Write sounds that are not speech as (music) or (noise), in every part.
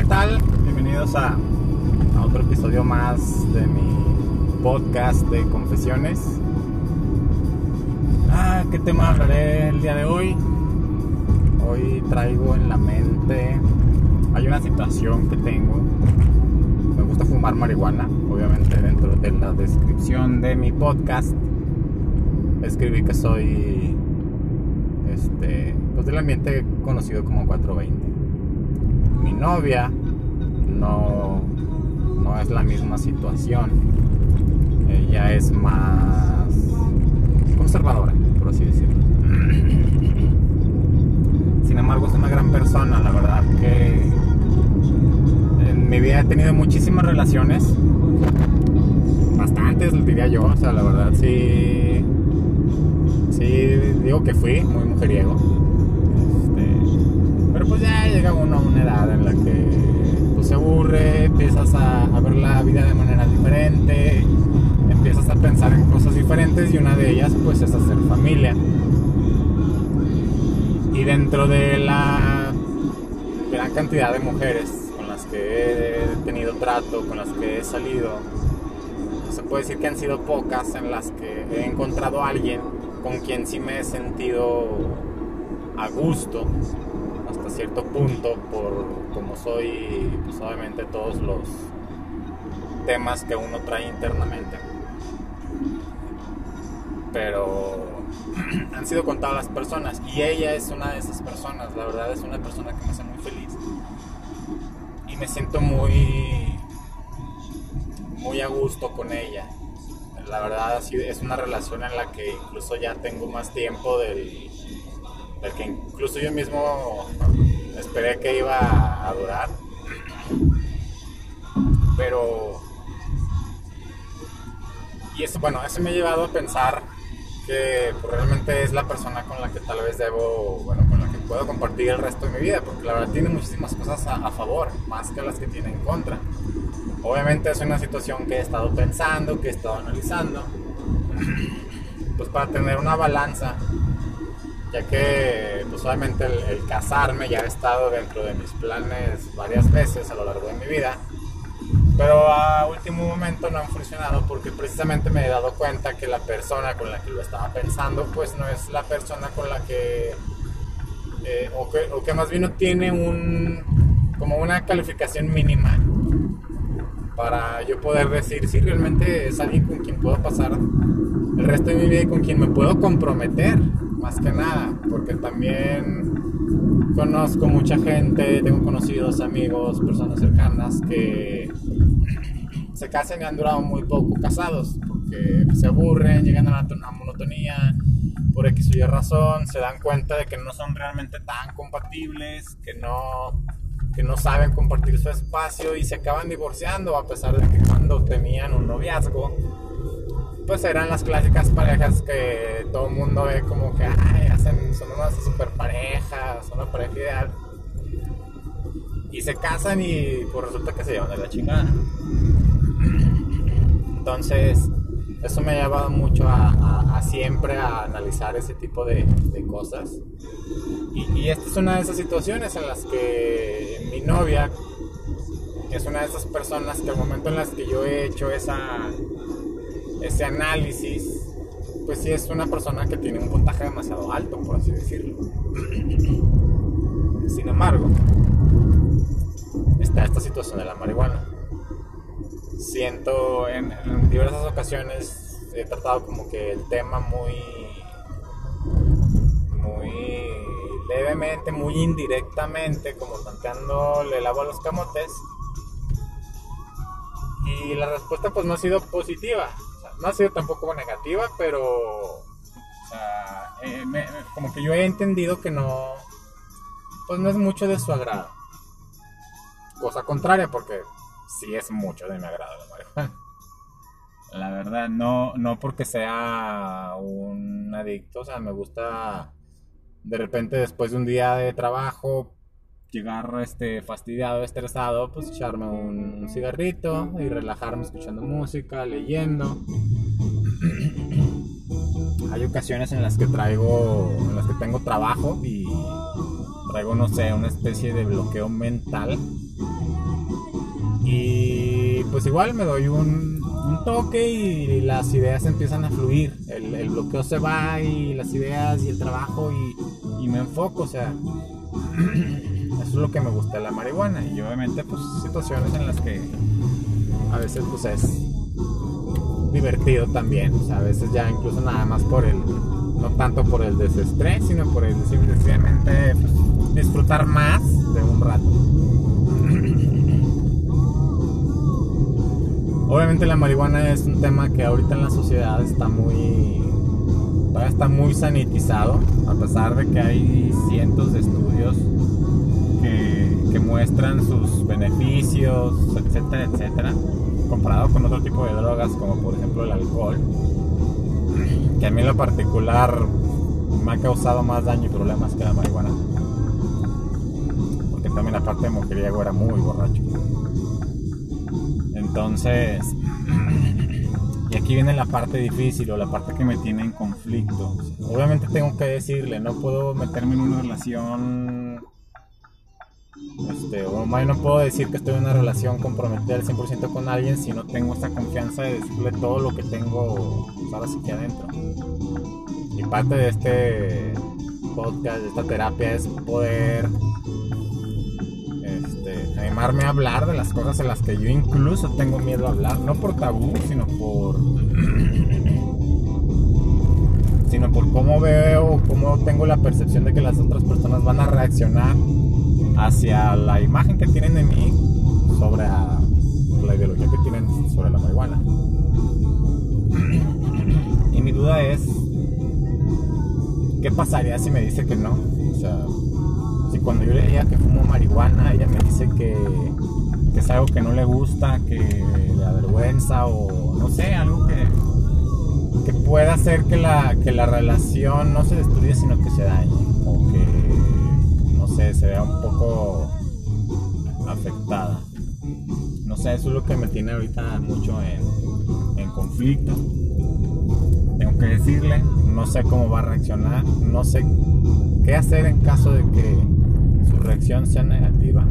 ¿qué tal? Bienvenidos a, otro episodio más de mi podcast de confesiones. Ah, ¿qué tema hablaré el día de hoy? Hoy traigo en la mente, hay una situación que tengo. Me gusta fumar marihuana, obviamente dentro de la descripción de mi podcast escribí que soy este, pues del ambiente conocido como 420 mi novia no, no es la misma situación. Ella es más conservadora, por así decirlo. (clears throat) Sin embargo, es una gran persona, la verdad que en mi vida he tenido muchísimas relaciones. Bastantes, diría yo. O sea, la verdad sí. Sí, digo que fui muy mujeriego empiezas a, ver la vida de manera diferente, empiezas a pensar en cosas diferentes y una de ellas pues es hacer familia. Y dentro de la gran cantidad de mujeres con las que he tenido trato, con las que he salido, se puede decir que han sido pocas en las que he encontrado a alguien con quien sí me he sentido a gusto hasta cierto punto por como soy, pues obviamente todos los temas que uno trae internamente. Pero (clears throat) han sido contadas las personas y ella es una de esas personas, la verdad es una persona que me hace muy feliz. Y me siento muy muy a gusto con ella. La verdad es una relación en la que incluso ya tengo más tiempo del el que incluso yo mismo esperé que iba a durar. Pero... Y eso, bueno, eso me ha llevado a pensar que pues, realmente es la persona con la que tal vez debo, bueno, con la que puedo compartir el resto de mi vida, porque la verdad tiene muchísimas cosas a, a favor, más que las que tiene en contra. Obviamente es una situación que he estado pensando, que he estado analizando, pues para tener una balanza ya que pues obviamente el, casarme ya ha estado dentro de mis planes varias veces a lo largo de mi vida, pero a último momento no han funcionado porque precisamente me he dado cuenta que la persona con la que lo estaba pensando pues no es la persona con la que, eh, o, que o que más bien no tiene un, como una calificación mínima para yo poder decir si realmente es alguien con quien puedo pasar el resto de mi vida y con quien me puedo comprometer más que nada, porque también conozco mucha gente, tengo conocidos, amigos, personas cercanas que se casan y han durado muy poco casados, porque se aburren, llegan a la monotonía, por X o Y razón, se dan cuenta de que no son realmente tan compatibles, que no, que no saben compartir su espacio y se acaban divorciando a pesar de que cuando tenían un noviazgo pues eran las clásicas parejas que todo el mundo ve como que hacen, son unas super parejas, son una pareja ideal. Y se casan y pues resulta que se llevan de la chingada. Entonces, eso me ha llevado mucho a, siempre a analizar ese tipo de, cosas. Y, y, esta es una de esas situaciones en las que mi novia es una de esas personas que al momento en las que yo he hecho esa ese análisis, pues sí es una persona que tiene un puntaje demasiado alto, por así decirlo. (clears throat) Sin embargo, está esta situación de la marihuana. Siento en, diversas ocasiones he tratado como que el tema muy muy levemente, muy indirectamente, como tanteando el agua a los camotes. Y la respuesta pues no ha sido positiva no ha sido tampoco negativa, pero o sea, eh, como que yo he entendido que no, pues no es mucho de su agrado. Cosa contraria, porque sí es mucho de mi agrado la (laughs) marihuana. La verdad, no, no porque sea un adicto, o sea, me gusta de repente después de un día de trabajo llegar este fastidiado, estresado, pues echarme un, cigarrito y relajarme escuchando música, leyendo. (clears throat) Hay ocasiones en las que traigo, en las que tengo trabajo y traigo, no sé, una especie de bloqueo mental Y pues igual me doy un, un toque y las ideas empiezan a fluir. El, el, bloqueo se va y las ideas y el trabajo y, y me enfoco, o sea. (clears throat) Eso es lo que me gusta de la marihuana. Y obviamente pues situaciones en las que a veces pues es divertido también. O sea, a veces ya incluso nada más por el, no tanto por el desestrés, sino por el simplemente pues, disfrutar más de un rato. (clears throat) Obviamente la marihuana es un tema que ahorita en la sociedad está muy está muy sanitizado, a pesar de que hay cientos de estudios muestran sus beneficios, etcétera, etcétera, comparado con otro tipo de drogas como por ejemplo el alcohol, que a mí en lo particular me ha causado más daño y problemas que la marihuana. Porque también aparte de mujeriego era muy borracho. Entonces, y aquí viene la parte difícil o la parte que me tiene en conflicto. Obviamente tengo que decirle, no puedo meterme en una relación, este, o más no puedo decir que estoy en una relación comprometida al 100% con alguien si no tengo esta confianza de decirle todo lo que tengo, ahora sí que adentro. Y parte de este podcast, de esta terapia es poder animarme a hablar de las cosas en las que yo incluso tengo miedo a hablar, no por tabú, sino por sino por cómo veo, cómo tengo la percepción de que las otras personas van a reaccionar hacia la imagen que tienen de mí sobre la ideología que tienen sobre la marihuana. (clears throat) Y mi duda es, ¿qué pasaría si me dice que no? O sea, si cuando yo le diga que fumo marihuana, ella me dice que, es algo que no le gusta, que le avergüenza o no sé, algo que, que pueda hacer que la, que la relación no se destruya, sino que se dañe. O que, sé, se vea un poco afectada. No sé, eso es lo que me tiene ahorita mucho en, en conflicto. Tengo que decirle, no sé cómo va a reaccionar, no sé qué hacer en caso de que reacción sea negativa.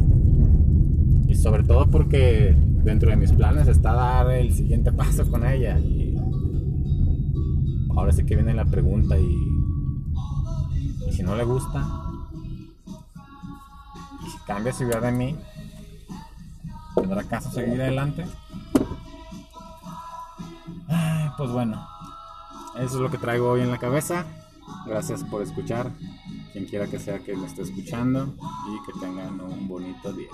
Y sobre todo porque dentro de mis planes está dar el siguiente (laughs) paso con ella. Y ahora sí que viene la pregunta y, y si no le gusta, cambia idea de mí, ¿tendrá caso seguir adelante? pues bueno, eso es lo que traigo hoy en la cabeza. Gracias por escuchar quien quiera que sea que me esté escuchando y que tengan un bonito día.